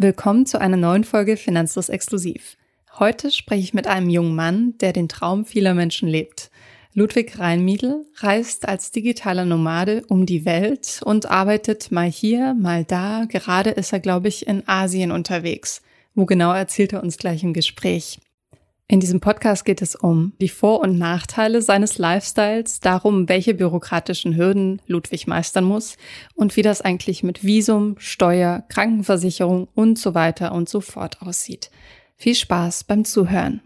Willkommen zu einer neuen Folge Finanzlos Exklusiv. Heute spreche ich mit einem jungen Mann, der den Traum vieler Menschen lebt. Ludwig Reinmiedl reist als digitaler Nomade um die Welt und arbeitet mal hier, mal da. Gerade ist er, glaube ich, in Asien unterwegs. Wo genau erzählt er uns gleich im Gespräch. In diesem Podcast geht es um die Vor- und Nachteile seines Lifestyles, darum, welche bürokratischen Hürden Ludwig meistern muss und wie das eigentlich mit Visum, Steuer, Krankenversicherung und so weiter und so fort aussieht. Viel Spaß beim Zuhören.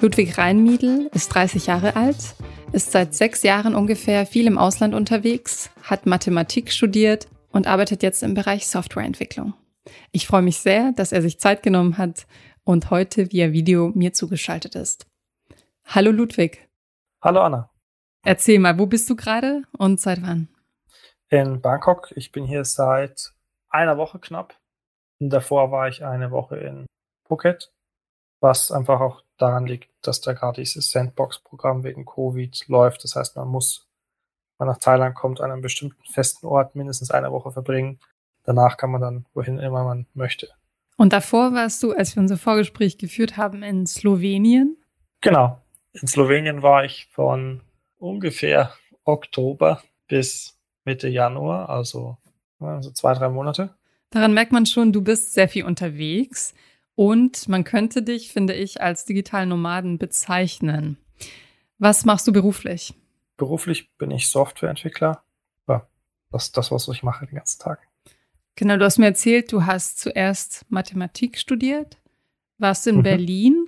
Ludwig Reinmiedl ist 30 Jahre alt, ist seit sechs Jahren ungefähr viel im Ausland unterwegs, hat Mathematik studiert und arbeitet jetzt im Bereich Softwareentwicklung. Ich freue mich sehr, dass er sich Zeit genommen hat und heute via Video mir zugeschaltet ist. Hallo Ludwig. Hallo Anna. Erzähl mal, wo bist du gerade und seit wann? In Bangkok. Ich bin hier seit einer Woche knapp. Und davor war ich eine Woche in Phuket, was einfach auch daran liegt, dass da gerade dieses Sandbox-Programm wegen Covid läuft. Das heißt, man muss, wenn man nach Thailand kommt, an einem bestimmten festen Ort mindestens eine Woche verbringen. Danach kann man dann wohin immer man möchte. Und davor warst du, als wir unser Vorgespräch geführt haben, in Slowenien? Genau. In Slowenien war ich von ungefähr Oktober bis Mitte Januar, also, also zwei, drei Monate. Daran merkt man schon, du bist sehr viel unterwegs. Und man könnte dich, finde ich, als digitalen Nomaden bezeichnen. Was machst du beruflich? Beruflich bin ich Softwareentwickler. Ja, das ist das, was ich mache den ganzen Tag. Genau, du hast mir erzählt, du hast zuerst Mathematik studiert, warst in mhm. Berlin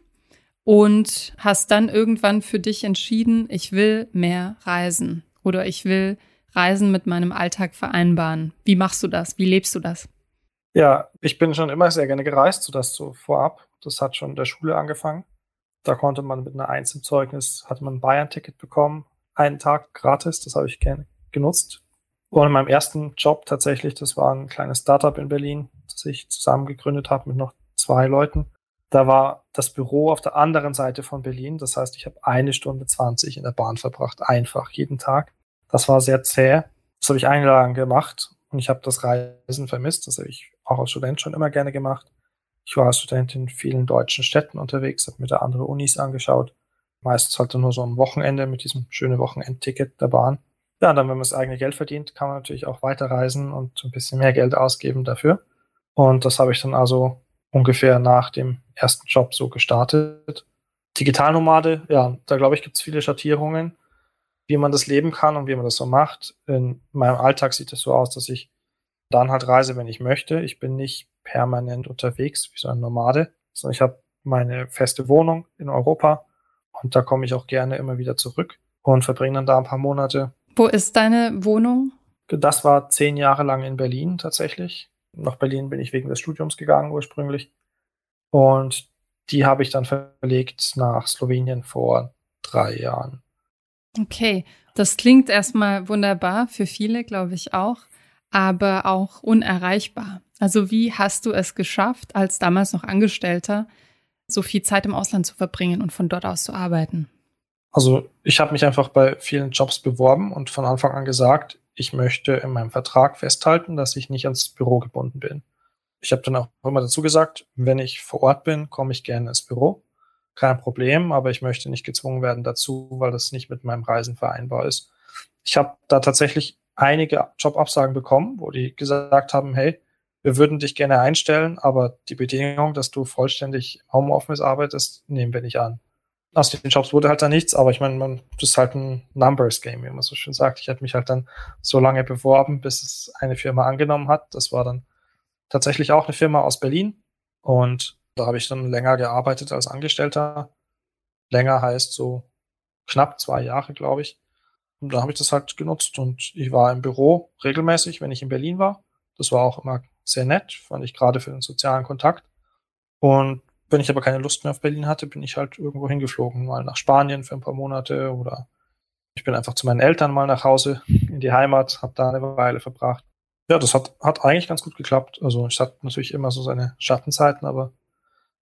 und hast dann irgendwann für dich entschieden, ich will mehr reisen oder ich will Reisen mit meinem Alltag vereinbaren. Wie machst du das? Wie lebst du das? Ja, ich bin schon immer sehr gerne gereist, so das so vorab. Das hat schon in der Schule angefangen. Da konnte man mit einer Eins im Zeugnis, hatte man ein Bayern-Ticket bekommen, einen Tag gratis, das habe ich gerne genutzt. Und in meinem ersten Job tatsächlich, das war ein kleines Startup in Berlin, das ich zusammen gegründet habe mit noch zwei Leuten. Da war das Büro auf der anderen Seite von Berlin. Das heißt, ich habe eine Stunde 20 in der Bahn verbracht, einfach jeden Tag. Das war sehr zäh. Das habe ich ein Jahr lang gemacht und ich habe das Reisen vermisst. Das habe ich auch als Student schon immer gerne gemacht. Ich war als Student in vielen deutschen Städten unterwegs, habe mir da andere Unis angeschaut. Meistens halt nur so am Wochenende mit diesem schönen Wochenendticket der Bahn. Ja, dann, wenn man das eigene Geld verdient, kann man natürlich auch weiterreisen und ein bisschen mehr Geld ausgeben dafür. Und das habe ich dann also ungefähr nach dem ersten Job so gestartet. Digitalnomade, ja, da glaube ich, gibt es viele Schattierungen, wie man das leben kann und wie man das so macht. In meinem Alltag sieht es so aus, dass ich dann halt reise, wenn ich möchte. Ich bin nicht permanent unterwegs wie so ein Nomade, sondern ich habe meine feste Wohnung in Europa und da komme ich auch gerne immer wieder zurück und verbringe dann da ein paar Monate. Wo ist deine Wohnung? Das war zehn Jahre lang in Berlin tatsächlich. Nach Berlin bin ich wegen des Studiums gegangen ursprünglich. Und die habe ich dann verlegt nach Slowenien vor drei Jahren. Okay, das klingt erstmal wunderbar für viele, glaube ich auch aber auch unerreichbar. Also wie hast du es geschafft, als damals noch Angestellter, so viel Zeit im Ausland zu verbringen und von dort aus zu arbeiten? Also ich habe mich einfach bei vielen Jobs beworben und von Anfang an gesagt, ich möchte in meinem Vertrag festhalten, dass ich nicht ans Büro gebunden bin. Ich habe dann auch immer dazu gesagt, wenn ich vor Ort bin, komme ich gerne ins Büro. Kein Problem, aber ich möchte nicht gezwungen werden dazu, weil das nicht mit meinem Reisen vereinbar ist. Ich habe da tatsächlich einige Jobabsagen bekommen, wo die gesagt haben, hey, wir würden dich gerne einstellen, aber die Bedingung, dass du vollständig Homeoffice arbeitest, nehmen wir nicht an. Aus den Jobs wurde halt dann nichts, aber ich meine, man, das ist halt ein Numbers Game, wie man so schön sagt. Ich habe mich halt dann so lange beworben, bis es eine Firma angenommen hat. Das war dann tatsächlich auch eine Firma aus Berlin und da habe ich dann länger gearbeitet als Angestellter. Länger heißt so knapp zwei Jahre, glaube ich. Und da habe ich das halt genutzt und ich war im Büro regelmäßig, wenn ich in Berlin war. Das war auch immer sehr nett, fand ich gerade für den sozialen Kontakt. Und wenn ich aber keine Lust mehr auf Berlin hatte, bin ich halt irgendwo hingeflogen, mal nach Spanien für ein paar Monate oder ich bin einfach zu meinen Eltern mal nach Hause in die Heimat, habe da eine Weile verbracht. Ja, das hat, hat eigentlich ganz gut geklappt. Also es hat natürlich immer so seine Schattenzeiten, aber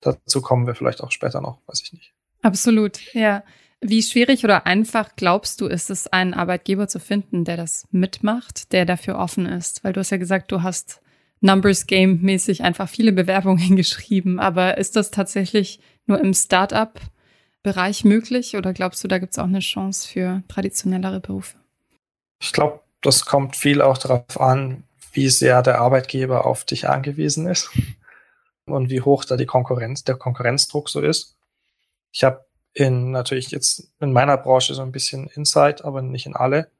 dazu kommen wir vielleicht auch später noch, weiß ich nicht. Absolut, ja. Wie schwierig oder einfach glaubst du, ist es, einen Arbeitgeber zu finden, der das mitmacht, der dafür offen ist? Weil du hast ja gesagt, du hast Numbers Game mäßig einfach viele Bewerbungen geschrieben, aber ist das tatsächlich nur im Startup-Bereich möglich oder glaubst du, da gibt es auch eine Chance für traditionellere Berufe? Ich glaube, das kommt viel auch darauf an, wie sehr der Arbeitgeber auf dich angewiesen ist und wie hoch da die Konkurrenz, der Konkurrenzdruck so ist. Ich habe in natürlich jetzt in meiner Branche so ein bisschen Insight, aber nicht in alle.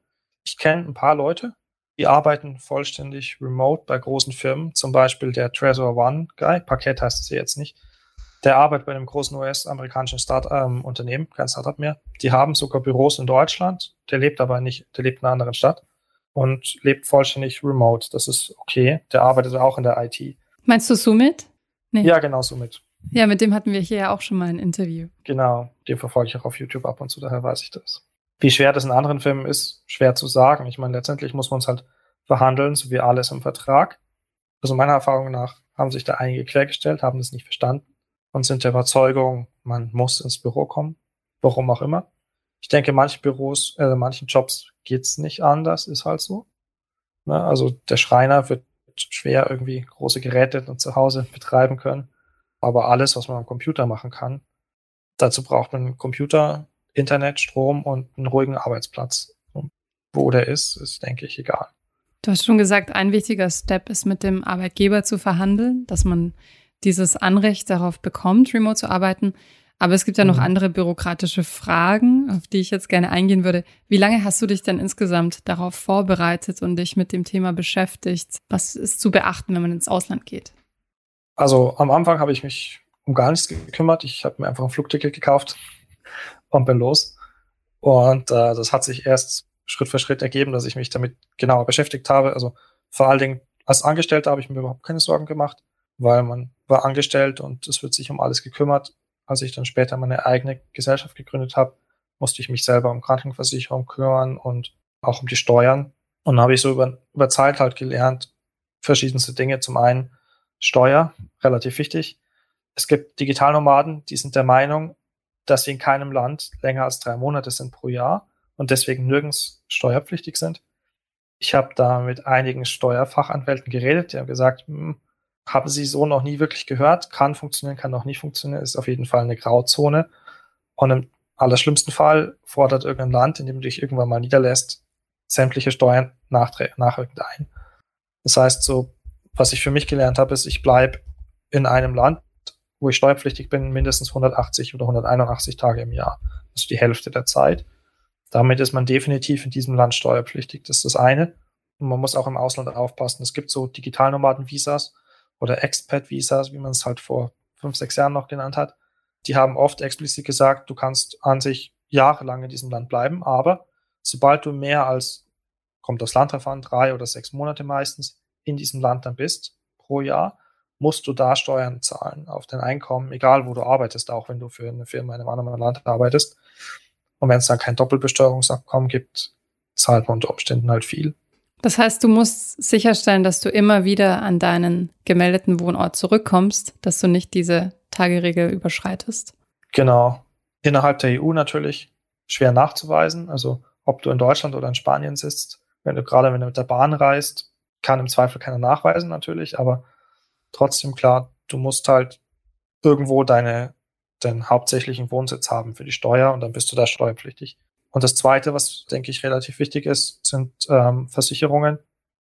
Ich kenne ein paar Leute, die arbeiten vollständig remote bei großen Firmen, zum Beispiel der Trezor One Guy, Paket heißt es jetzt nicht. Der arbeitet bei einem großen US-amerikanischen ähm, kein Startup mehr. Die haben sogar Büros in Deutschland. Der lebt aber nicht, der lebt in einer anderen Stadt und lebt vollständig remote. Das ist okay. Der arbeitet auch in der IT. Meinst du Summit? Nee. Ja, genau, Summit. Ja, mit dem hatten wir hier ja auch schon mal ein Interview. Genau, den verfolge ich auch auf YouTube ab und zu, daher weiß ich das. Wie schwer das in anderen Filmen ist, schwer zu sagen. Ich meine, letztendlich muss man es halt verhandeln, so wie alles im Vertrag. Also meiner Erfahrung nach haben sich da einige quergestellt, haben das nicht verstanden und sind der Überzeugung, man muss ins Büro kommen, warum auch immer. Ich denke, manche Büros, äh, manchen Jobs geht's nicht anders, ist halt so. Ne? Also der Schreiner wird schwer irgendwie große Geräte zu Hause betreiben können. Aber alles, was man am Computer machen kann, dazu braucht man einen Computer, Internet, Strom und einen ruhigen Arbeitsplatz. Und wo der ist, ist, denke ich, egal. Du hast schon gesagt, ein wichtiger Step ist mit dem Arbeitgeber zu verhandeln, dass man dieses Anrecht darauf bekommt, remote zu arbeiten. Aber es gibt ja noch mhm. andere bürokratische Fragen, auf die ich jetzt gerne eingehen würde. Wie lange hast du dich denn insgesamt darauf vorbereitet und dich mit dem Thema beschäftigt? Was ist zu beachten, wenn man ins Ausland geht? Also am Anfang habe ich mich um gar nichts gekümmert. Ich habe mir einfach ein Flugticket gekauft und bin los. Und äh, das hat sich erst Schritt für Schritt ergeben, dass ich mich damit genauer beschäftigt habe. Also vor allen Dingen als Angestellter habe ich mir überhaupt keine Sorgen gemacht, weil man war angestellt und es wird sich um alles gekümmert. Als ich dann später meine eigene Gesellschaft gegründet habe, musste ich mich selber um Krankenversicherung kümmern und auch um die Steuern. Und dann habe ich so über, über Zeit halt gelernt, verschiedenste Dinge. Zum einen Steuer, relativ wichtig. Es gibt Digitalnomaden, die sind der Meinung, dass sie in keinem Land länger als drei Monate sind pro Jahr und deswegen nirgends steuerpflichtig sind. Ich habe da mit einigen Steuerfachanwälten geredet, die haben gesagt, hm, haben sie so noch nie wirklich gehört, kann funktionieren, kann noch nicht funktionieren, ist auf jeden Fall eine Grauzone. Und im allerschlimmsten Fall fordert irgendein Land, in dem du dich irgendwann mal niederlässt, sämtliche Steuern nachrückend ein. Das heißt, so, was ich für mich gelernt habe, ist, ich bleibe in einem Land, wo ich steuerpflichtig bin, mindestens 180 oder 181 Tage im Jahr. Ist die Hälfte der Zeit. Damit ist man definitiv in diesem Land steuerpflichtig. Das ist das eine. Und man muss auch im Ausland aufpassen. Es gibt so Digitalnomaden-Visas oder Expat-Visas, wie man es halt vor fünf, sechs Jahren noch genannt hat. Die haben oft explizit gesagt, du kannst an sich jahrelang in diesem Land bleiben, aber sobald du mehr als, kommt das Land drauf an, drei oder sechs Monate meistens in diesem Land dann bist pro Jahr, musst du da Steuern zahlen auf dein Einkommen, egal wo du arbeitest, auch wenn du für eine Firma in einem anderen Land arbeitest. Und wenn es dann kein Doppelbesteuerungsabkommen gibt, zahlt man unter Umständen halt viel. Das heißt, du musst sicherstellen, dass du immer wieder an deinen gemeldeten Wohnort zurückkommst, dass du nicht diese Tageregel überschreitest. Genau. Innerhalb der EU natürlich schwer nachzuweisen. Also ob du in Deutschland oder in Spanien sitzt, wenn du gerade wenn du mit der Bahn reist, kann im Zweifel keiner nachweisen natürlich, aber trotzdem klar, du musst halt irgendwo deine, deinen hauptsächlichen Wohnsitz haben für die Steuer und dann bist du da steuerpflichtig. Und das Zweite, was denke ich relativ wichtig ist, sind ähm, Versicherungen,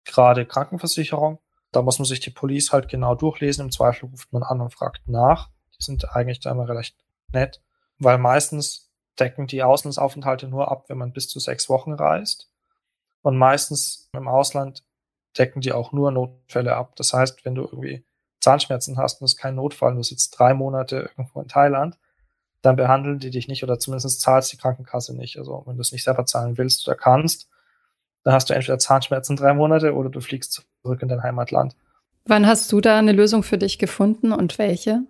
gerade Krankenversicherung. Da muss man sich die Police halt genau durchlesen. Im Zweifel ruft man an und fragt nach. Die sind eigentlich da immer recht nett, weil meistens decken die Auslandsaufenthalte nur ab, wenn man bis zu sechs Wochen reist. Und meistens im Ausland decken die auch nur Notfälle ab. Das heißt, wenn du irgendwie Zahnschmerzen hast und es ist kein Notfall, du sitzt drei Monate irgendwo in Thailand, dann behandeln die dich nicht oder zumindest zahlst die Krankenkasse nicht. Also wenn du es nicht selber zahlen willst oder kannst, dann hast du entweder Zahnschmerzen drei Monate oder du fliegst zurück in dein Heimatland. Wann hast du da eine Lösung für dich gefunden und welche?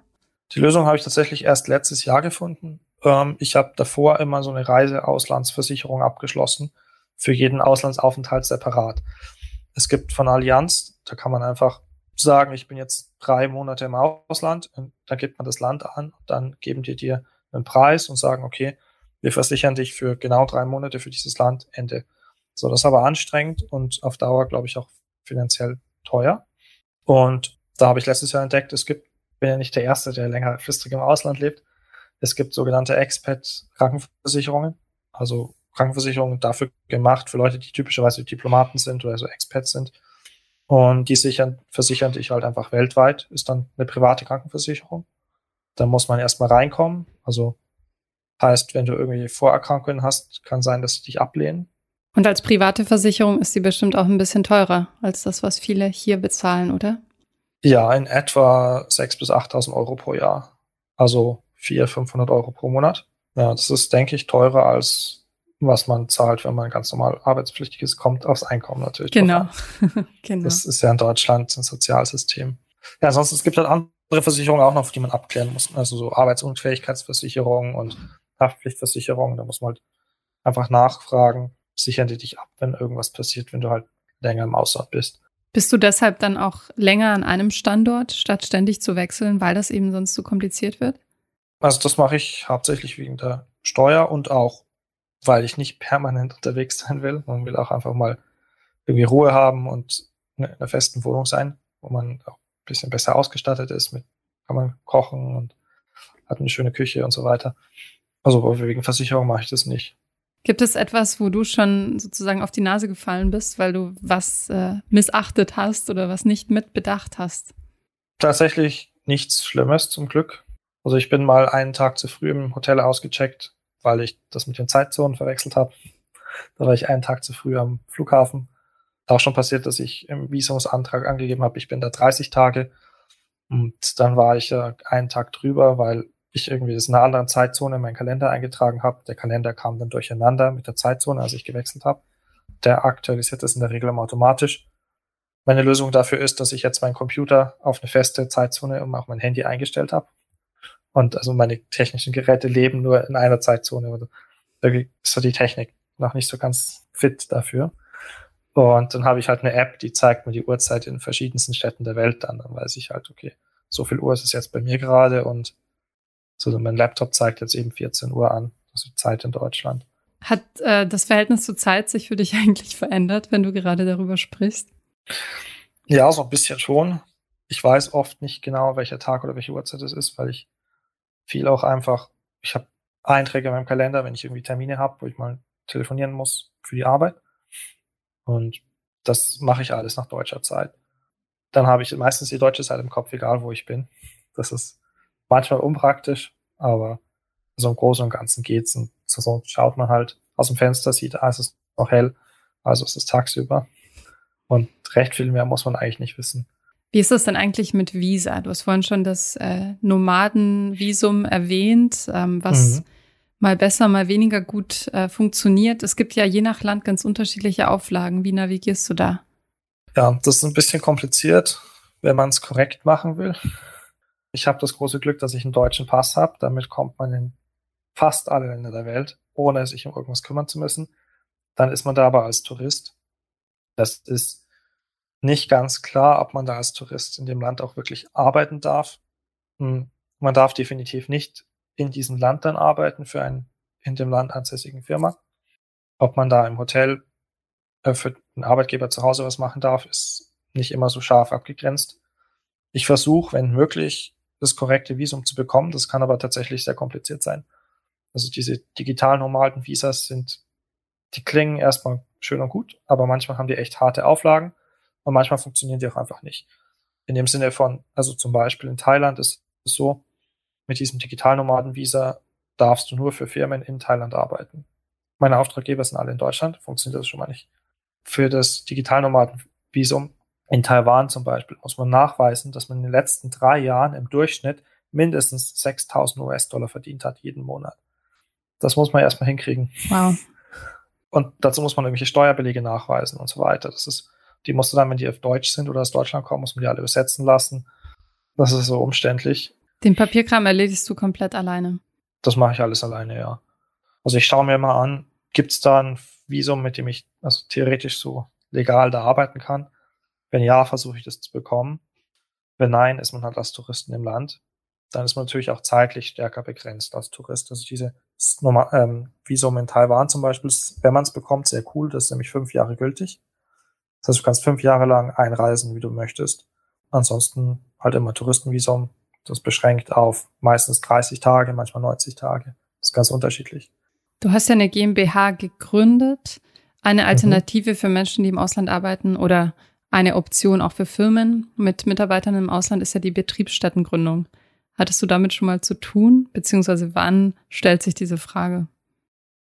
Die Lösung habe ich tatsächlich erst letztes Jahr gefunden. Ähm, ich habe davor immer so eine Reiseauslandsversicherung abgeschlossen, für jeden Auslandsaufenthalt separat. Es gibt von Allianz, da kann man einfach sagen, ich bin jetzt drei Monate im Ausland, und dann gibt man das Land an, dann geben die dir einen Preis und sagen, okay, wir versichern dich für genau drei Monate für dieses Land, Ende. So, das ist aber anstrengend und auf Dauer, glaube ich, auch finanziell teuer. Und da habe ich letztes Jahr entdeckt, es gibt, bin ja nicht der Erste, der längerfristig im Ausland lebt. Es gibt sogenannte Expat-Krankenversicherungen, also Krankenversicherungen dafür gemacht, für Leute, die typischerweise Diplomaten sind oder so Expats sind. Und die sichern, versichern dich halt einfach weltweit, ist dann eine private Krankenversicherung. Da muss man erstmal reinkommen. Also heißt, wenn du irgendwie Vorerkrankungen hast, kann sein, dass sie dich ablehnen. Und als private Versicherung ist sie bestimmt auch ein bisschen teurer als das, was viele hier bezahlen, oder? Ja, in etwa 6.000 bis 8.000 Euro pro Jahr. Also 400, 500 Euro pro Monat. Ja, das ist, denke ich, teurer als was man zahlt, wenn man ganz normal arbeitspflichtig ist, kommt aufs Einkommen natürlich. Genau. genau. Das ist ja in Deutschland ein Sozialsystem. Ja, ansonsten es gibt halt andere Versicherungen auch noch, die man abklären muss. Also so Arbeitsunfähigkeitsversicherung und Haftpflichtversicherung. Da muss man halt einfach nachfragen, sichern die dich ab, wenn irgendwas passiert, wenn du halt länger im Ausland bist. Bist du deshalb dann auch länger an einem Standort, statt ständig zu wechseln, weil das eben sonst zu kompliziert wird? Also das mache ich hauptsächlich wegen der Steuer und auch, weil ich nicht permanent unterwegs sein will. Man will auch einfach mal irgendwie Ruhe haben und in einer festen Wohnung sein, wo man auch ein bisschen besser ausgestattet ist, mit kann man kochen und hat eine schöne Küche und so weiter. Also wegen Versicherung mache ich das nicht. Gibt es etwas, wo du schon sozusagen auf die Nase gefallen bist, weil du was äh, missachtet hast oder was nicht mitbedacht hast? Tatsächlich nichts Schlimmes zum Glück. Also ich bin mal einen Tag zu früh im Hotel ausgecheckt, weil ich das mit den Zeitzonen verwechselt habe. Da war ich einen Tag zu früh am Flughafen. Auch schon passiert, dass ich im Visumsantrag angegeben habe, ich bin da 30 Tage. Und dann war ich ja einen Tag drüber, weil ich irgendwie das in einer anderen Zeitzone in meinen Kalender eingetragen habe. Der Kalender kam dann durcheinander mit der Zeitzone, als ich gewechselt habe. Der aktualisiert das in der Regel immer automatisch. Meine Lösung dafür ist, dass ich jetzt meinen Computer auf eine feste Zeitzone und auch mein Handy eingestellt habe. Und also meine technischen Geräte leben nur in einer Zeitzone. Da ist so die Technik noch nicht so ganz fit dafür. Und dann habe ich halt eine App, die zeigt mir die Uhrzeit in verschiedensten Städten der Welt dann. Dann weiß ich halt, okay, so viel Uhr ist es jetzt bei mir gerade und so, mein Laptop zeigt jetzt eben 14 Uhr an, also Zeit in Deutschland. Hat äh, das Verhältnis zur Zeit sich für dich eigentlich verändert, wenn du gerade darüber sprichst? Ja, so ein bisschen schon. Ich weiß oft nicht genau, welcher Tag oder welche Uhrzeit es ist, weil ich viel auch einfach, ich habe Einträge in meinem Kalender, wenn ich irgendwie Termine habe, wo ich mal telefonieren muss für die Arbeit. Und das mache ich alles nach deutscher Zeit. Dann habe ich meistens die deutsche Zeit im Kopf, egal wo ich bin. Das ist manchmal unpraktisch, aber so im Großen und Ganzen geht's. Und so schaut man halt aus dem Fenster, sieht, ah, es ist noch hell, also es ist tagsüber. Und recht viel mehr muss man eigentlich nicht wissen. Wie ist das denn eigentlich mit Visa? Du hast vorhin schon das äh, Nomadenvisum erwähnt, ähm, was mhm. mal besser, mal weniger gut äh, funktioniert. Es gibt ja je nach Land ganz unterschiedliche Auflagen. Wie navigierst du da? Ja, das ist ein bisschen kompliziert, wenn man es korrekt machen will. Ich habe das große Glück, dass ich einen deutschen Pass habe. Damit kommt man in fast alle Länder der Welt, ohne sich um irgendwas kümmern zu müssen. Dann ist man da aber als Tourist. Das ist nicht ganz klar, ob man da als Tourist in dem Land auch wirklich arbeiten darf. Hm, man darf definitiv nicht in diesem Land dann arbeiten für einen in dem Land ansässigen Firma. Ob man da im Hotel äh, für einen Arbeitgeber zu Hause was machen darf, ist nicht immer so scharf abgegrenzt. Ich versuche, wenn möglich, das korrekte Visum zu bekommen. Das kann aber tatsächlich sehr kompliziert sein. Also diese digital normalen Visas sind, die klingen erstmal schön und gut, aber manchmal haben die echt harte Auflagen und manchmal funktionieren die auch einfach nicht. In dem Sinne von, also zum Beispiel in Thailand ist es so, mit diesem Digitalnomaden-Visa darfst du nur für Firmen in Thailand arbeiten. Meine Auftraggeber sind alle in Deutschland, funktioniert das schon mal nicht. Für das Digitalnomaden-Visum in Taiwan zum Beispiel muss man nachweisen, dass man in den letzten drei Jahren im Durchschnitt mindestens 6000 US-Dollar verdient hat jeden Monat. Das muss man erstmal hinkriegen. Wow. Und dazu muss man irgendwelche Steuerbelege nachweisen und so weiter. Das ist, die musst du dann, wenn die auf Deutsch sind oder aus Deutschland kommen, muss man die alle übersetzen lassen. Das ist so umständlich. Den Papierkram erledigst du komplett alleine. Das mache ich alles alleine, ja. Also ich schaue mir mal an, gibt es da ein Visum, mit dem ich also theoretisch so legal da arbeiten kann? Wenn ja, versuche ich das zu bekommen. Wenn nein, ist man halt als Touristen im Land. dann ist man natürlich auch zeitlich stärker begrenzt als Tourist. Also diese ähm, Visum in Taiwan zum Beispiel, wenn man es bekommt, sehr cool. Das ist nämlich fünf Jahre gültig. Das heißt, du kannst fünf Jahre lang einreisen, wie du möchtest. Ansonsten halt immer Touristenvisum. Das beschränkt auf meistens 30 Tage, manchmal 90 Tage. Das ist ganz unterschiedlich. Du hast ja eine GmbH gegründet. Eine mhm. Alternative mhm. für Menschen, die im Ausland arbeiten oder eine Option auch für Firmen mit Mitarbeitern im Ausland ist ja die Betriebsstättengründung. Hattest du damit schon mal zu tun? Beziehungsweise wann stellt sich diese Frage?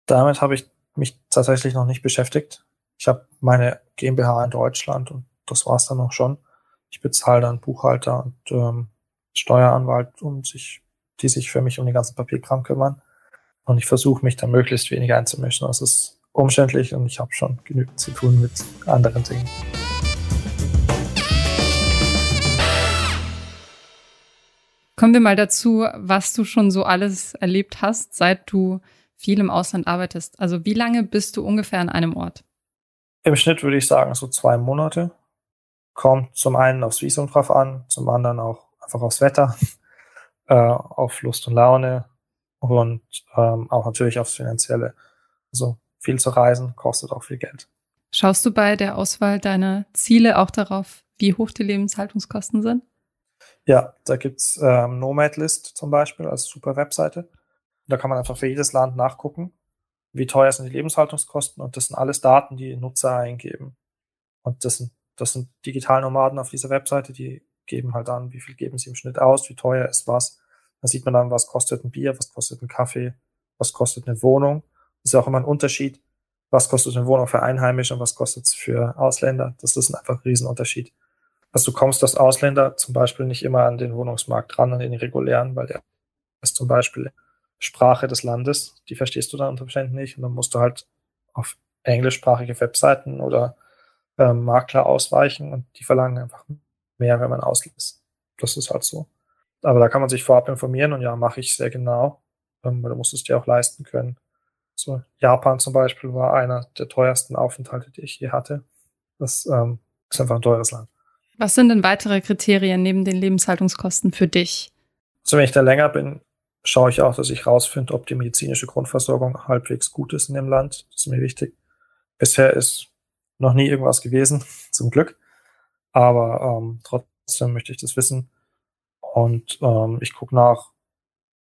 Damit habe ich mich tatsächlich noch nicht beschäftigt. Ich habe meine GmbH in Deutschland und das war es dann auch schon. Ich bezahle dann Buchhalter und ähm, Steueranwalt, um sich, die sich für mich um den ganzen Papierkram kümmern. Und ich versuche mich da möglichst wenig einzumischen. Das ist umständlich und ich habe schon genügend zu tun mit anderen Dingen. Kommen wir mal dazu, was du schon so alles erlebt hast, seit du viel im Ausland arbeitest. Also wie lange bist du ungefähr an einem Ort? Im Schnitt würde ich sagen so zwei Monate. Kommt zum einen aufs Visum drauf an, zum anderen auch einfach aufs Wetter, äh, auf Lust und Laune und ähm, auch natürlich aufs Finanzielle. Also viel zu reisen kostet auch viel Geld. Schaust du bei der Auswahl deiner Ziele auch darauf, wie hoch die Lebenshaltungskosten sind? Ja, da gibt's ähm, Nomad List zum Beispiel als super Webseite. Da kann man einfach für jedes Land nachgucken, wie teuer sind die Lebenshaltungskosten und das sind alles Daten, die Nutzer eingeben. Und das sind, das sind Digitalnomaden auf dieser Webseite, die geben halt an, wie viel geben sie im Schnitt aus, wie teuer ist was. Da sieht man dann, was kostet ein Bier, was kostet ein Kaffee, was kostet eine Wohnung. Das ist auch immer ein Unterschied, was kostet eine Wohnung für Einheimische und was kostet es für Ausländer. Das ist einfach ein Riesenunterschied. Also du kommst als Ausländer zum Beispiel nicht immer an den Wohnungsmarkt ran, an den regulären, weil der ist zum Beispiel Sprache des Landes, die verstehst du dann unter Umständen nicht und dann musst du halt auf englischsprachige Webseiten oder ähm, Makler ausweichen und die verlangen einfach mehr, wenn man auslässt. Das ist halt so. Aber da kann man sich vorab informieren und ja, mache ich sehr genau, ähm, weil du musst es dir auch leisten können. So, Japan zum Beispiel war einer der teuersten Aufenthalte, die ich je hatte. Das ähm, ist einfach ein teures Land. Was sind denn weitere Kriterien neben den Lebenshaltungskosten für dich? Also wenn ich da länger bin, schaue ich auch, dass ich rausfinde, ob die medizinische Grundversorgung halbwegs gut ist in dem Land. Das ist mir wichtig. Bisher ist noch nie irgendwas gewesen, zum Glück. Aber ähm, trotzdem möchte ich das wissen. Und ähm, ich gucke nach,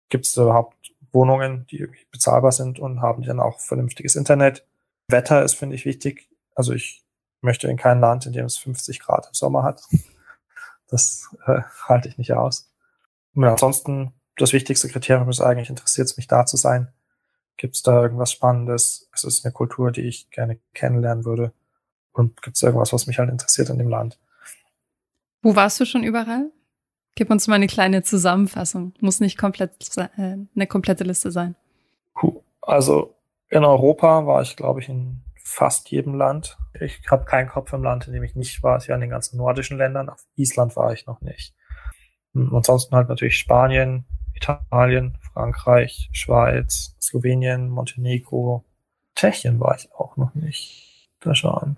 gibt es überhaupt Wohnungen, die bezahlbar sind und haben die dann auch vernünftiges Internet. Wetter ist, finde ich, wichtig. Also ich möchte in kein Land, in dem es 50 Grad im Sommer hat. Das äh, halte ich nicht aus. Und ansonsten, das wichtigste Kriterium ist eigentlich, interessiert es mich da zu sein? Gibt es da irgendwas Spannendes? Es ist eine Kultur, die ich gerne kennenlernen würde. Und gibt es irgendwas, was mich halt interessiert in dem Land? Wo warst du schon überall? Gib uns mal eine kleine Zusammenfassung. Muss nicht komplett äh, eine komplette Liste sein. Also in Europa war ich, glaube ich, in fast jedem Land. Ich habe keinen Kopf im Land, in dem ich nicht war. Ich war in den ganzen nordischen Ländern. Auf Island war ich noch nicht. Und hm, ansonsten halt natürlich Spanien, Italien, Frankreich, Schweiz, Slowenien, Montenegro, Tschechien war ich auch noch nicht. Da schauen.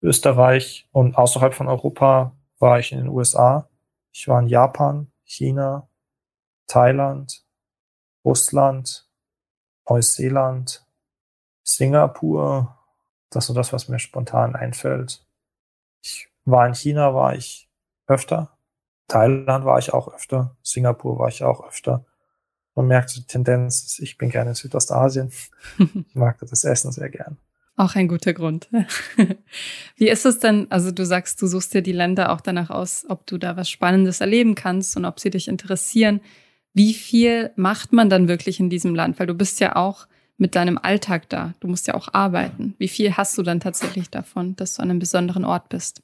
Österreich und außerhalb von Europa war ich in den USA. Ich war in Japan, China, Thailand, Russland, Neuseeland, Singapur, das ist so das, was mir spontan einfällt. Ich war in China, war ich öfter. Thailand war ich auch öfter. Singapur war ich auch öfter. Man merkt die Tendenz, ich bin gerne in Südostasien. ich mag das Essen sehr gern. Auch ein guter Grund. Wie ist es denn? Also du sagst, du suchst dir die Länder auch danach aus, ob du da was Spannendes erleben kannst und ob sie dich interessieren. Wie viel macht man dann wirklich in diesem Land? Weil du bist ja auch mit deinem Alltag da. Du musst ja auch arbeiten. Wie viel hast du dann tatsächlich davon, dass du an einem besonderen Ort bist?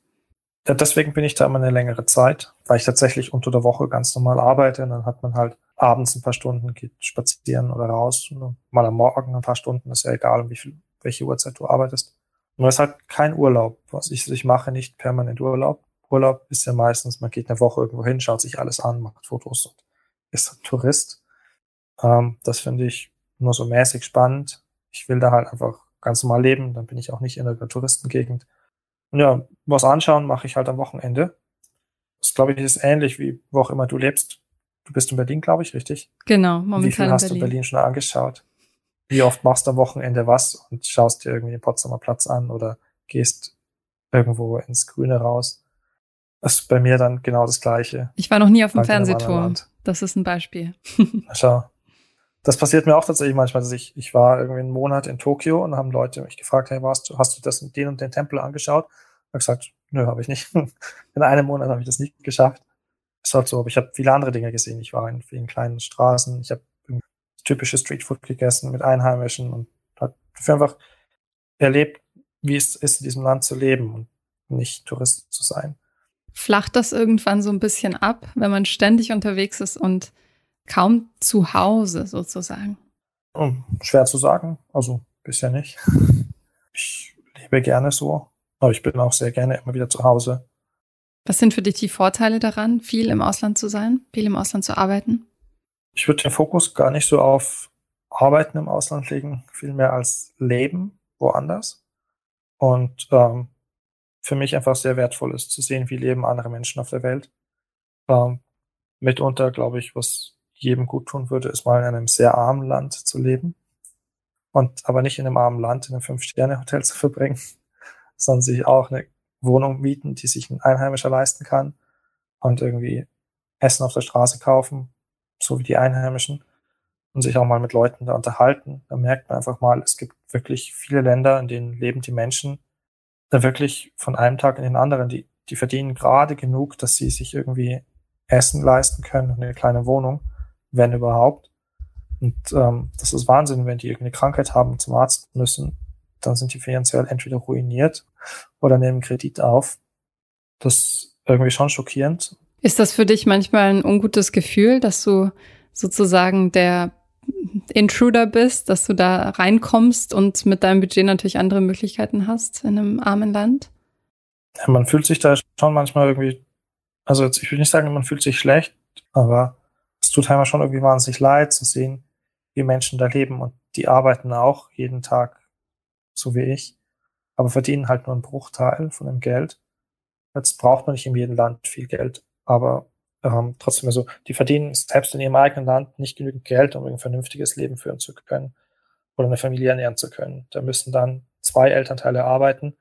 Deswegen bin ich da immer eine längere Zeit, weil ich tatsächlich unter der Woche ganz normal arbeite. Und dann hat man halt abends ein paar Stunden, geht spazieren oder raus. mal am Morgen ein paar Stunden, ist ja egal, um wie viel, welche Uhrzeit du arbeitest. Nur ist halt kein Urlaub. Was ich, ich mache nicht permanent Urlaub. Urlaub ist ja meistens, man geht eine Woche irgendwo hin, schaut sich alles an, macht Fotos und ist ein Tourist. Ähm, das finde ich nur so mäßig spannend. Ich will da halt einfach ganz normal leben, dann bin ich auch nicht in der Touristengegend. Ja, was anschauen mache ich halt am Wochenende. Das glaube ich ist ähnlich wie wo auch immer du lebst. Du bist in Berlin, glaube ich, richtig? Genau, momentan Wie viel hast Berlin. du Berlin schon angeschaut? Wie oft machst du am Wochenende was und schaust dir irgendwie den Potsdamer Platz an oder gehst irgendwo ins Grüne raus? Das ist bei mir dann genau das Gleiche. Ich war noch nie auf dem Fernsehturm. Das ist ein Beispiel. Schau. Das passiert mir auch tatsächlich manchmal, dass ich, ich war irgendwie einen Monat in Tokio und haben Leute mich gefragt, hey, warst du, hast du das und den und den Tempel angeschaut? Habe gesagt, nö, habe ich nicht. In einem Monat habe ich das nicht geschafft. Ist halt so, aber ich habe viele andere Dinge gesehen. Ich war in vielen kleinen Straßen, ich habe typische Streetfood gegessen mit Einheimischen und habe einfach erlebt, wie es ist, in diesem Land zu leben und nicht Tourist zu sein. Flacht das irgendwann so ein bisschen ab, wenn man ständig unterwegs ist und kaum zu Hause sozusagen? Hm, Schwer zu sagen, also bisher nicht. Ich lebe gerne so, aber ich bin auch sehr gerne immer wieder zu Hause. Was sind für dich die Vorteile daran, viel im Ausland zu sein, viel im Ausland zu arbeiten? Ich würde den Fokus gar nicht so auf Arbeiten im Ausland legen, vielmehr als Leben woanders. Und ähm, für mich einfach sehr wertvoll ist zu sehen, wie leben andere Menschen auf der Welt. Ähm, mitunter, glaube ich, was jedem gut tun würde, ist mal in einem sehr armen Land zu leben. Und aber nicht in einem armen Land, in einem Fünf-Sterne-Hotel zu verbringen, sondern sich auch eine Wohnung mieten, die sich ein Einheimischer leisten kann und irgendwie Essen auf der Straße kaufen, so wie die Einheimischen und sich auch mal mit Leuten da unterhalten. Da merkt man einfach mal, es gibt wirklich viele Länder, in denen leben die Menschen da wirklich von einem Tag in den anderen. Die, die verdienen gerade genug, dass sie sich irgendwie Essen leisten können und eine kleine Wohnung, wenn überhaupt. Und ähm, das ist Wahnsinn, wenn die irgendeine Krankheit haben und zum Arzt müssen, dann sind die finanziell entweder ruiniert oder nehmen Kredit auf. Das ist irgendwie schon schockierend. Ist das für dich manchmal ein ungutes Gefühl, dass du sozusagen der Intruder bist, dass du da reinkommst und mit deinem Budget natürlich andere Möglichkeiten hast in einem armen Land? Ja, man fühlt sich da schon manchmal irgendwie, also ich will nicht sagen, man fühlt sich schlecht, aber tut einem schon irgendwie wahnsinnig leid zu sehen, wie Menschen da leben und die arbeiten auch jeden Tag, so wie ich, aber verdienen halt nur einen Bruchteil von dem Geld. Jetzt braucht man nicht in jedem Land viel Geld, aber ähm, trotzdem, also die verdienen selbst in ihrem eigenen Land nicht genügend Geld, um ein vernünftiges Leben führen zu können oder eine Familie ernähren zu können. Da müssen dann zwei Elternteile arbeiten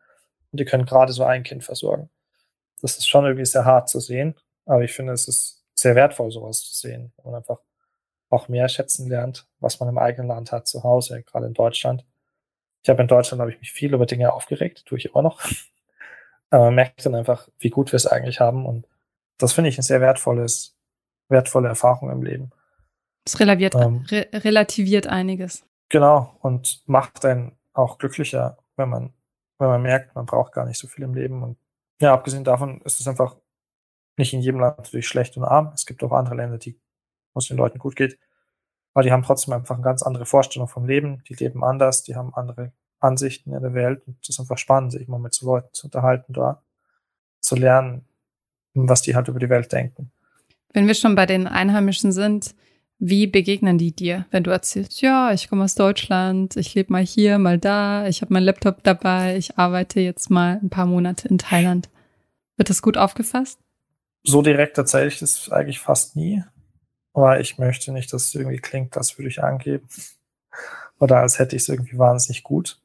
und die können gerade so ein Kind versorgen. Das ist schon irgendwie sehr hart zu sehen, aber ich finde, es ist sehr wertvoll, sowas zu sehen, wo man einfach auch mehr schätzen lernt, was man im eigenen Land hat, zu Hause, gerade in Deutschland. Ich habe in Deutschland, habe ich mich viel über Dinge aufgeregt, tue ich immer noch. Aber man merkt dann einfach, wie gut wir es eigentlich haben und das finde ich ein sehr wertvolles, wertvolle Erfahrung im Leben. Es relativiert, Ähm. re relativiert einiges. Genau, und macht einen auch glücklicher, wenn man, wenn man merkt, man braucht gar nicht so viel im Leben. Und ja, abgesehen davon ist es einfach nicht in jedem Land natürlich schlecht und arm. Es gibt auch andere Länder, die, wo es den Leuten gut geht. Aber die haben trotzdem einfach eine ganz andere Vorstellung vom Leben. Die leben anders, die haben andere Ansichten in der Welt. Und es ist einfach spannend, sich mal mit so Leuten zu unterhalten, da zu lernen, was die halt über die Welt denken. Wenn wir schon bei den Einheimischen sind, wie begegnen die dir, wenn du erzählst, ja, ich komme aus Deutschland, ich lebe mal hier, mal da, ich habe meinen Laptop dabei, ich arbeite jetzt mal ein paar Monate in Thailand. Wird das gut aufgefasst? So direkt erzähle ich das eigentlich fast nie, weil ich möchte nicht, dass es irgendwie klingt, als würde ich angeben oder als hätte ich es irgendwie wahnsinnig gut.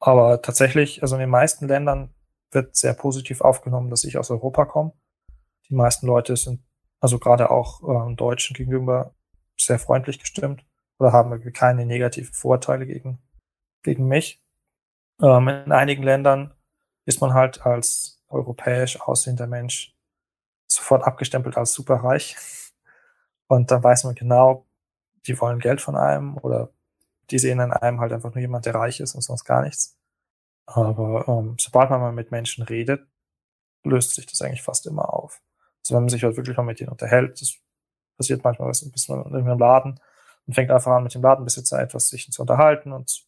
Aber tatsächlich, also in den meisten Ländern wird sehr positiv aufgenommen, dass ich aus Europa komme. Die meisten Leute sind also gerade auch ähm, Deutschen gegenüber sehr freundlich gestimmt oder haben irgendwie keine negativen Vorteile gegen, gegen mich. Ähm, in einigen Ländern ist man halt als europäisch aussehender Mensch sofort abgestempelt als superreich. Und dann weiß man genau, die wollen Geld von einem oder die sehen in einem halt einfach nur jemand, der reich ist und sonst gar nichts. Aber ähm, sobald man mal mit Menschen redet, löst sich das eigentlich fast immer auf. Also wenn man sich halt wirklich mal mit denen unterhält, das passiert manchmal ein bisschen in irgendeinem Laden und fängt einfach an, mit dem Ladenbesitzer etwas sich zu unterhalten und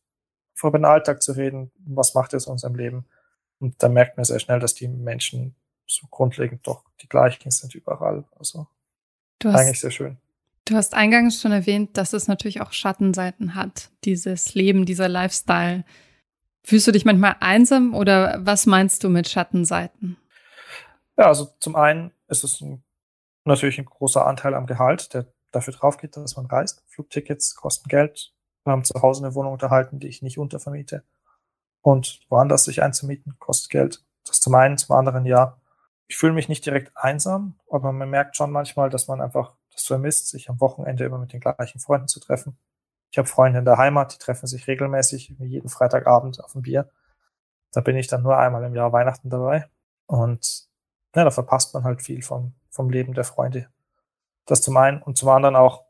über den Alltag zu reden, was macht er in seinem Leben. Und da merkt man sehr schnell, dass die Menschen so grundlegend doch die gleichen sind überall. Also Du eigentlich hast, sehr schön. du hast eingangs schon erwähnt, dass es natürlich auch Schattenseiten hat, dieses Leben, dieser Lifestyle. Fühlst du dich manchmal einsam oder was meinst du mit Schattenseiten? Ja, also zum einen ist es ein natürlich ein großer Anteil am Gehalt, der dafür drauf geht, dass man reist. Flugtickets kosten Geld. Wir haben zu Hause eine Wohnung unterhalten, die ich nicht untervermiete. Und woanders sich einzumieten, kostet Geld. Das zum einen, zum anderen ja. Ich fühle mich nicht direkt einsam, aber man merkt schon manchmal, dass man einfach das vermisst, sich am Wochenende immer mit den gleichen Freunden zu treffen. Ich habe Freunde in der Heimat, die treffen sich regelmäßig, jeden Freitagabend auf ein Bier. Da bin ich dann nur einmal im Jahr Weihnachten dabei. Und ja, da verpasst man halt viel vom, vom Leben der Freunde. Das zum einen. Und zum anderen auch,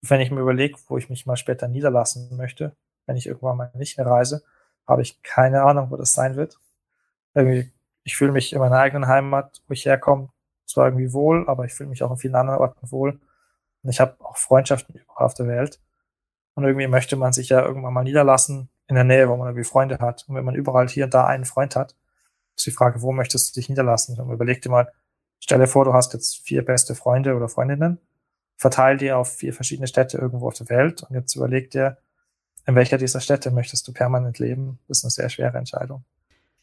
wenn ich mir überlege, wo ich mich mal später niederlassen möchte, wenn ich irgendwann mal nicht mehr reise, habe ich keine Ahnung, wo das sein wird. Irgendwie, ich fühle mich in meiner eigenen Heimat, wo ich herkomme, zwar irgendwie wohl, aber ich fühle mich auch in vielen anderen Orten wohl. Und ich habe auch Freundschaften überall auf der Welt. Und irgendwie möchte man sich ja irgendwann mal niederlassen in der Nähe, wo man irgendwie Freunde hat. Und wenn man überall hier und da einen Freund hat, ist die Frage, wo möchtest du dich niederlassen? Und überleg dir mal, stell dir vor, du hast jetzt vier beste Freunde oder Freundinnen, verteil die auf vier verschiedene Städte irgendwo auf der Welt und jetzt überleg dir, in welcher dieser Städte möchtest du permanent leben? Das ist eine sehr schwere Entscheidung.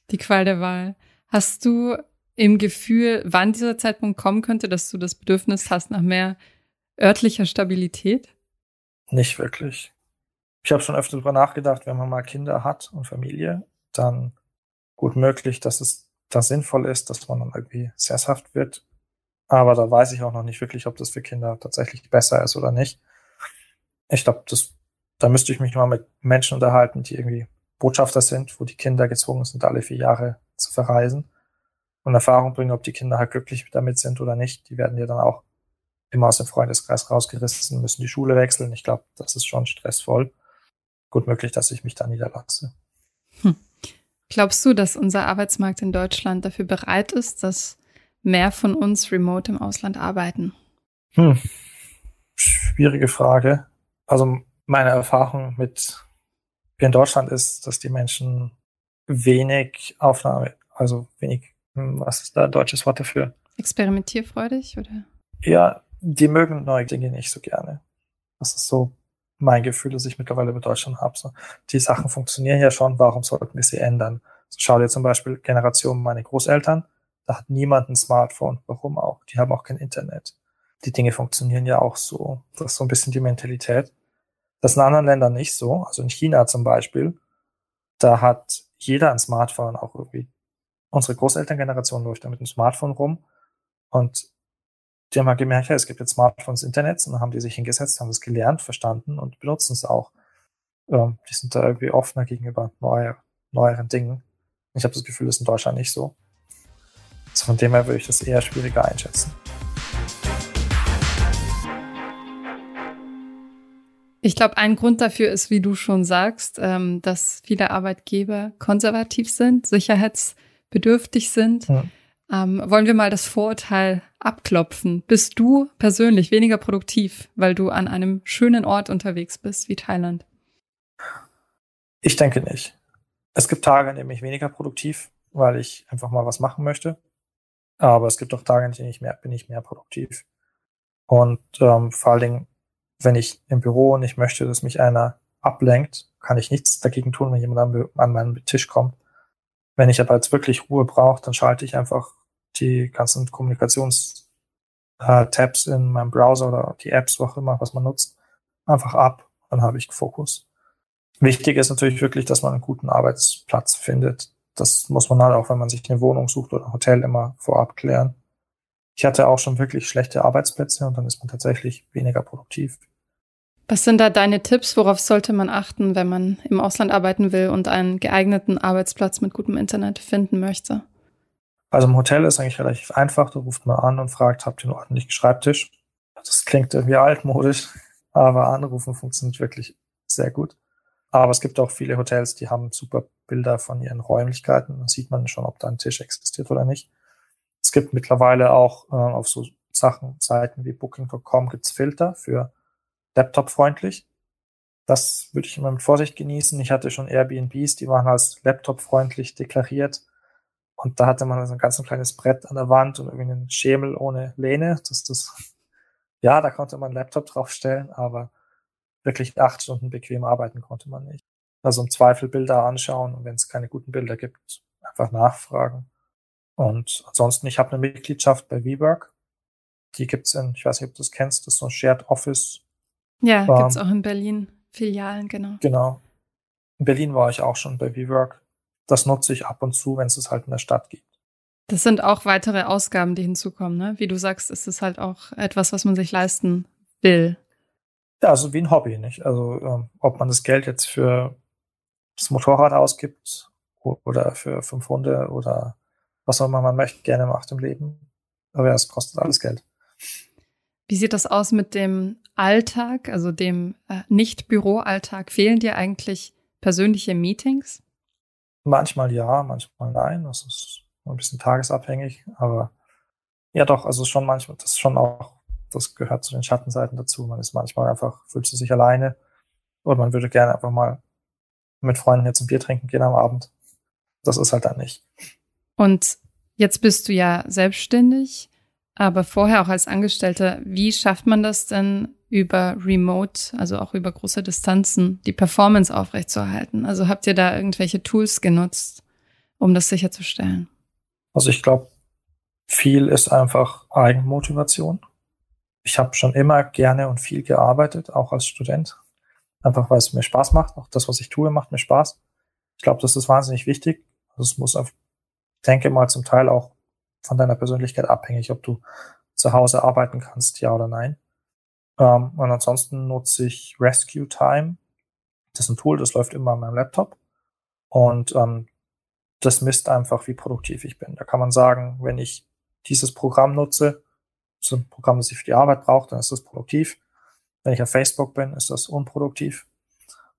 Die Qual der Wahl. Hast du im Gefühl, wann dieser Zeitpunkt kommen könnte, dass du das Bedürfnis hast nach mehr örtlicher Stabilität? Nicht wirklich. Ich habe schon öfter darüber nachgedacht, wenn man mal Kinder hat und Familie, dann gut möglich, dass es da sinnvoll ist, dass man dann irgendwie sesshaft wird. Aber da weiß ich auch noch nicht wirklich, ob das für Kinder tatsächlich besser ist oder nicht. Ich glaube, da müsste ich mich mal mit Menschen unterhalten, die irgendwie Botschafter sind, wo die Kinder gezwungen sind, alle vier Jahre zu verreisen und Erfahrung bringen, ob die Kinder halt glücklich damit sind oder nicht. Die werden ja dann auch immer aus dem Freundeskreis rausgerissen, müssen die Schule wechseln. Ich glaube, das ist schon stressvoll. Gut möglich, dass ich mich da niederlasse. Hm. Glaubst du, dass unser Arbeitsmarkt in Deutschland dafür bereit ist, dass mehr von uns remote im Ausland arbeiten? Hm. Schwierige Frage. Also meine Erfahrung mit in Deutschland ist, dass die Menschen wenig Aufnahme, also wenig, hm, was ist da deutsches Wort dafür? Experimentierfreudig oder? Ja, die mögen neue Dinge nicht so gerne. Das ist so mein Gefühl, das ich mittlerweile mit Deutschland habe. So, die Sachen funktionieren ja schon, warum sollten wir sie ändern? So, schau dir zum Beispiel Generation meine Großeltern, da hat niemand ein Smartphone. Warum auch? Die haben auch kein Internet. Die Dinge funktionieren ja auch so. Das ist so ein bisschen die Mentalität. Das ist in anderen Ländern nicht so. Also in China zum Beispiel, da hat jeder ein Smartphone, auch irgendwie. Unsere Großelterngeneration läuft da mit einem Smartphone rum. Und die haben halt gemerkt, ja, es gibt jetzt Smartphones, Internets, und dann haben die sich hingesetzt, haben das gelernt, verstanden und benutzen es auch. Ähm, die sind da irgendwie offener gegenüber neuer, neueren Dingen. Ich habe das Gefühl, das ist in Deutschland nicht so. Also von dem her würde ich das eher schwieriger einschätzen. Ich glaube, ein Grund dafür ist, wie du schon sagst, ähm, dass viele Arbeitgeber konservativ sind, sicherheitsbedürftig sind. Ja. Ähm, wollen wir mal das Vorurteil abklopfen? Bist du persönlich weniger produktiv, weil du an einem schönen Ort unterwegs bist wie Thailand? Ich denke nicht. Es gibt Tage, an denen ich weniger produktiv, weil ich einfach mal was machen möchte. Aber es gibt auch Tage, an denen ich mehr, bin ich mehr produktiv. Und ähm, vor allen Dingen, wenn ich im Büro nicht möchte, dass mich einer ablenkt, kann ich nichts dagegen tun, wenn jemand an, meinen Tisch kommt. Wenn ich aber jetzt wirklich Ruhe brauche, dann schalte ich einfach die ganzen Kommunikations-Tabs äh, in meinem Browser oder die Apps, wo auch immer, was man nutzt, einfach ab. Dann habe ich Fokus. Wichtig ist natürlich wirklich, dass man einen guten Arbeitsplatz findet. Das muss man halt auch, wenn man sich eine Wohnung sucht oder ein Hotel immer vorab klären. Ich hatte auch schon wirklich schlechte Arbeitsplätze und dann ist man tatsächlich weniger produktiv. Was sind da deine Tipps? Worauf sollte man achten, wenn man im Ausland arbeiten will und einen geeigneten Arbeitsplatz mit gutem Internet finden möchte? Also im Hotel ist eigentlich relativ einfach. Da ruft man an und fragt, habt ihr einen ordentlichen Schreibtisch? Das klingt irgendwie altmodisch, aber anrufen funktioniert wirklich sehr gut. Aber es gibt auch viele Hotels, die haben super Bilder von ihren Räumlichkeiten. Dann sieht man schon, ob da ein Tisch existiert oder nicht. Es gibt mittlerweile auch äh, auf so Sachen, Seiten wie Booking.com gibt's Filter für Laptop-freundlich. Das würde ich immer mit Vorsicht genießen. Ich hatte schon Airbnbs, die waren als Laptop-freundlich deklariert. Und da hatte man so ein ganz ein kleines Brett an der Wand und irgendwie einen Schemel ohne Lehne. Das, das, ja, da konnte man einen Laptop draufstellen, aber wirklich acht Stunden bequem arbeiten konnte man nicht. Also im Zweifel Bilder anschauen und wenn es keine guten Bilder gibt, einfach nachfragen. Und ansonsten, ich habe eine Mitgliedschaft bei WeWork. Die gibt's in, ich weiß nicht, ob du das kennst, das ist so ein Shared Office. Ja, ähm, gibt's auch in Berlin Filialen, genau. Genau. In Berlin war ich auch schon bei WeWork. Das nutze ich ab und zu, wenn es es halt in der Stadt gibt. Das sind auch weitere Ausgaben, die hinzukommen, ne? Wie du sagst, ist es halt auch etwas, was man sich leisten will. Ja, also wie ein Hobby, nicht? Also ähm, ob man das Geld jetzt für das Motorrad ausgibt oder für fünf Hunde oder was auch immer man möchte, gerne macht im Leben. Aber ja, es kostet alles Geld. Wie sieht das aus mit dem Alltag, also dem äh, Nicht-Büro-Alltag? Fehlen dir eigentlich persönliche Meetings? Manchmal ja, manchmal nein. Das ist ein bisschen tagesabhängig, aber ja doch, also schon manchmal, das ist schon auch, das gehört zu den Schattenseiten dazu. Man ist manchmal einfach, fühlt sich alleine und man würde gerne einfach mal mit Freunden jetzt ein Bier trinken gehen am Abend. Das ist halt dann nicht. Und jetzt bist du ja selbstständig, aber vorher auch als Angestellter. Wie schafft man das denn über Remote, also auch über große Distanzen, die Performance aufrechtzuerhalten? Also habt ihr da irgendwelche Tools genutzt, um das sicherzustellen? Also ich glaube, viel ist einfach Eigenmotivation. Ich habe schon immer gerne und viel gearbeitet, auch als Student. Einfach weil es mir Spaß macht. Auch das, was ich tue, macht mir Spaß. Ich glaube, das ist wahnsinnig wichtig. Also es muss auf, denke mal, zum Teil auch von deiner Persönlichkeit abhängig, ob du zu Hause arbeiten kannst, ja oder nein. Ähm, und ansonsten nutze ich Rescue Time. Das ist ein Tool, das läuft immer an meinem Laptop. Und ähm, das misst einfach, wie produktiv ich bin. Da kann man sagen, wenn ich dieses Programm nutze, so ein Programm, das ich für die Arbeit brauche, dann ist das produktiv. Wenn ich auf Facebook bin, ist das unproduktiv.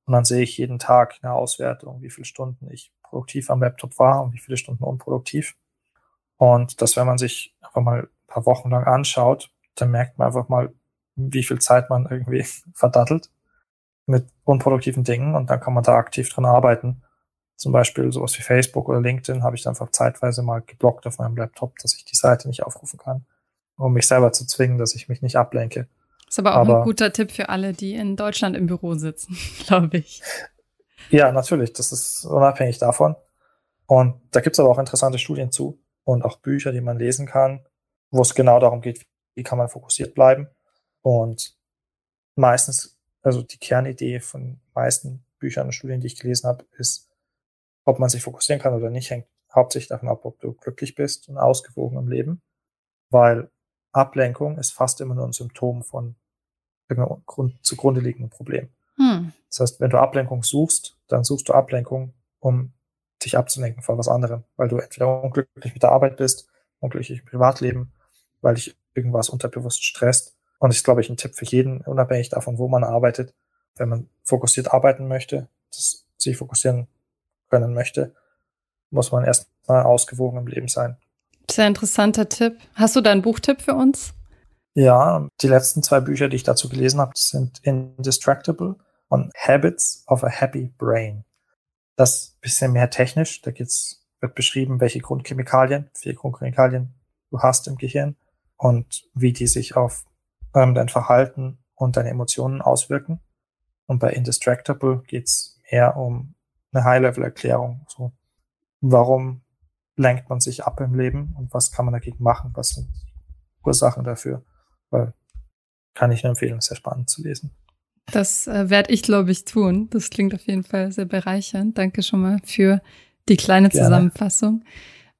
Und dann sehe ich jeden Tag eine Auswertung, wie viele Stunden ich produktiv am Laptop war und wie viele Stunden unproduktiv. Und das, wenn man sich einfach mal ein paar Wochen lang anschaut, dann merkt man einfach mal, wie viel Zeit man irgendwie verdattelt mit unproduktiven Dingen und dann kann man da aktiv dran arbeiten zum Beispiel sowas wie Facebook oder LinkedIn habe ich dann einfach zeitweise mal geblockt auf meinem Laptop, dass ich die Seite nicht aufrufen kann, um mich selber zu zwingen, dass ich mich nicht ablenke. Ist aber auch aber, ein guter Tipp für alle, die in Deutschland im Büro sitzen, glaube ich. Ja, natürlich. Das ist unabhängig davon. Und da gibt es aber auch interessante Studien zu und auch Bücher, die man lesen kann, wo es genau darum geht, wie kann man fokussiert bleiben. Und meistens, also die Kernidee von meisten Büchern und Studien, die ich gelesen habe, ist, ob man sich fokussieren kann oder nicht, hängt hauptsächlich davon ab, ob du glücklich bist und ausgewogen im Leben. Weil Ablenkung ist fast immer nur ein Symptom von irgendeinem Grund, zugrunde liegenden Problem. Hm. Das heißt, wenn du Ablenkung suchst, dann suchst du Ablenkung, um dich abzulenken von was anderem, weil du entweder unglücklich mit der Arbeit bist, unglücklich im Privatleben, weil dich irgendwas unterbewusst stresst. Und das ist, glaube ich, ein Tipp für jeden, unabhängig davon, wo man arbeitet. Wenn man fokussiert arbeiten möchte, das, sich fokussieren können möchte, muss man erstmal ausgewogen im Leben sein. Sehr interessanter Tipp. Hast du da einen Buchtipp für uns? Ja, die letzten zwei Bücher, die ich dazu gelesen habe, sind Indistractable und Habits of a Happy Brain. Das ist ein bisschen mehr technisch. Da geht's, wird beschrieben, welche Grundchemikalien, vier Grundchemikalien du hast im Gehirn und wie die sich auf ähm, dein Verhalten und deine Emotionen auswirken. Und bei Indistractable geht's mehr um eine High-Level-Erklärung. So, warum lenkt man sich ab im Leben und was kann man dagegen machen? Was sind Ursachen dafür? Weil kann ich nur empfehlen, sehr spannend zu lesen. Das äh, werde ich, glaube ich, tun. Das klingt auf jeden Fall sehr bereichernd. Danke schon mal für die kleine Gerne. Zusammenfassung.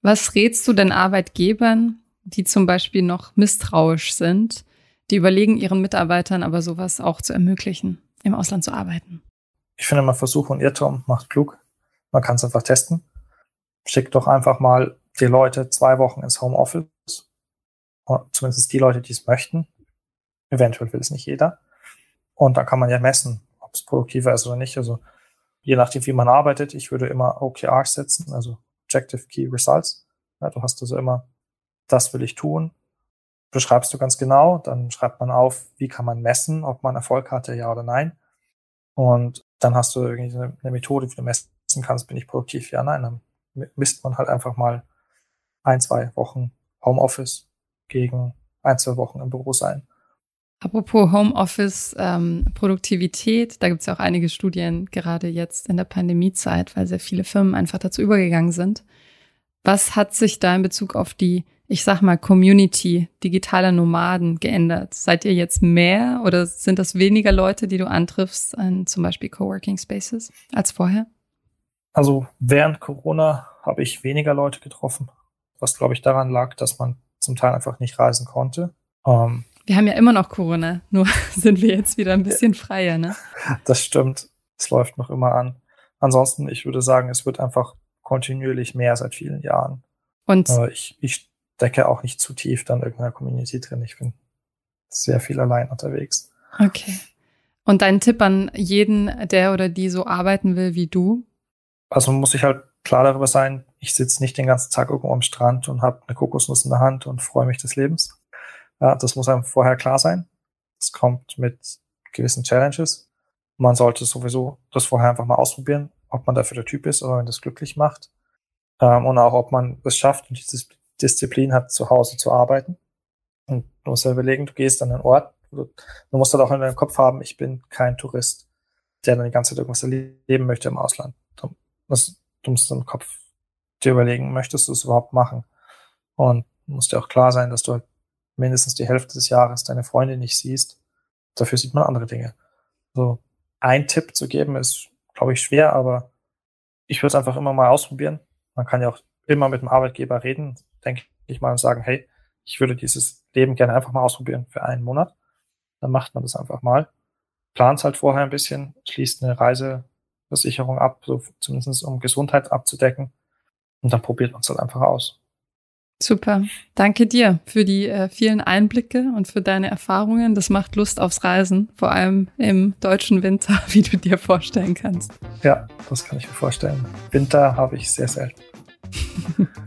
Was rätst du denn Arbeitgebern, die zum Beispiel noch misstrauisch sind, die überlegen, ihren Mitarbeitern aber sowas auch zu ermöglichen, im Ausland zu arbeiten? Ich finde mal Versuch und Irrtum macht klug. Man kann es einfach testen. Schickt doch einfach mal die Leute zwei Wochen ins Homeoffice. Zumindest die Leute, die es möchten. Eventuell will es nicht jeder. Und dann kann man ja messen, ob es produktiver ist oder nicht. Also je nachdem, wie man arbeitet, ich würde immer OKRs setzen, also Objective Key Results. Ja, du hast also immer, das will ich tun. Beschreibst du ganz genau, dann schreibt man auf, wie kann man messen, ob man Erfolg hatte, ja oder nein. Und dann hast du irgendwie eine, eine Methode, wie du messen kannst, bin ich produktiv, ja, nein, dann misst man halt einfach mal ein, zwei Wochen Homeoffice gegen ein, zwei Wochen im Büro sein. Apropos Homeoffice, ähm, Produktivität, da gibt es ja auch einige Studien, gerade jetzt in der Pandemiezeit, weil sehr viele Firmen einfach dazu übergegangen sind. Was hat sich da in Bezug auf die ich sag mal, Community digitaler Nomaden geändert? Seid ihr jetzt mehr oder sind das weniger Leute, die du antriffst an zum Beispiel Coworking Spaces als vorher? Also während Corona habe ich weniger Leute getroffen, was glaube ich daran lag, dass man zum Teil einfach nicht reisen konnte. Ähm, wir haben ja immer noch Corona, nur sind wir jetzt wieder ein bisschen freier, ne? Das stimmt. Es läuft noch immer an. Ansonsten, ich würde sagen, es wird einfach kontinuierlich mehr seit vielen Jahren. Und äh, ich, ich stecke auch nicht zu tief dann irgendeiner Community drin. Ich bin sehr viel allein unterwegs. Okay. Und dein Tipp an jeden, der oder die so arbeiten will wie du? Also muss ich halt klar darüber sein, ich sitze nicht den ganzen Tag irgendwo am Strand und habe eine Kokosnuss in der Hand und freue mich des Lebens. Ja, das muss einem vorher klar sein. Das kommt mit gewissen Challenges. Man sollte sowieso das vorher einfach mal ausprobieren, ob man dafür der Typ ist oder wenn das glücklich macht. Ähm, und auch, ob man es schafft und diese Disziplin hat, zu Hause zu arbeiten. Und du musst ja überlegen, du gehst an einen Ort, du, du musst halt auch in deinem Kopf haben, ich bin kein Tourist, der dann die ganze Zeit irgendwas erleben möchte im Ausland. Das, du musst im Kopf dir überlegen, möchtest du es überhaupt machen? Und musst dir auch klar sein, dass du halt mindestens die Hälfte des Jahres deine Freunde nicht siehst. Dafür sieht man andere Dinge. So ein Tipp zu geben ist, glaube ich, schwer, aber ich würde es einfach immer mal ausprobieren. Man kann ja auch immer mit dem Arbeitgeber reden, denke ich mal, und sagen, hey, ich würde dieses Leben gerne einfach mal ausprobieren für einen Monat. Dann macht man das einfach mal. Plant halt vorher ein bisschen, schließt eine Reiseversicherung ab, so zumindest um Gesundheit abzudecken. Und dann probiert man es halt einfach aus. Super. Danke dir für die äh, vielen Einblicke und für deine Erfahrungen. Das macht Lust aufs Reisen, vor allem im deutschen Winter, wie du dir vorstellen kannst. Ja, das kann ich mir vorstellen. Winter habe ich sehr selten.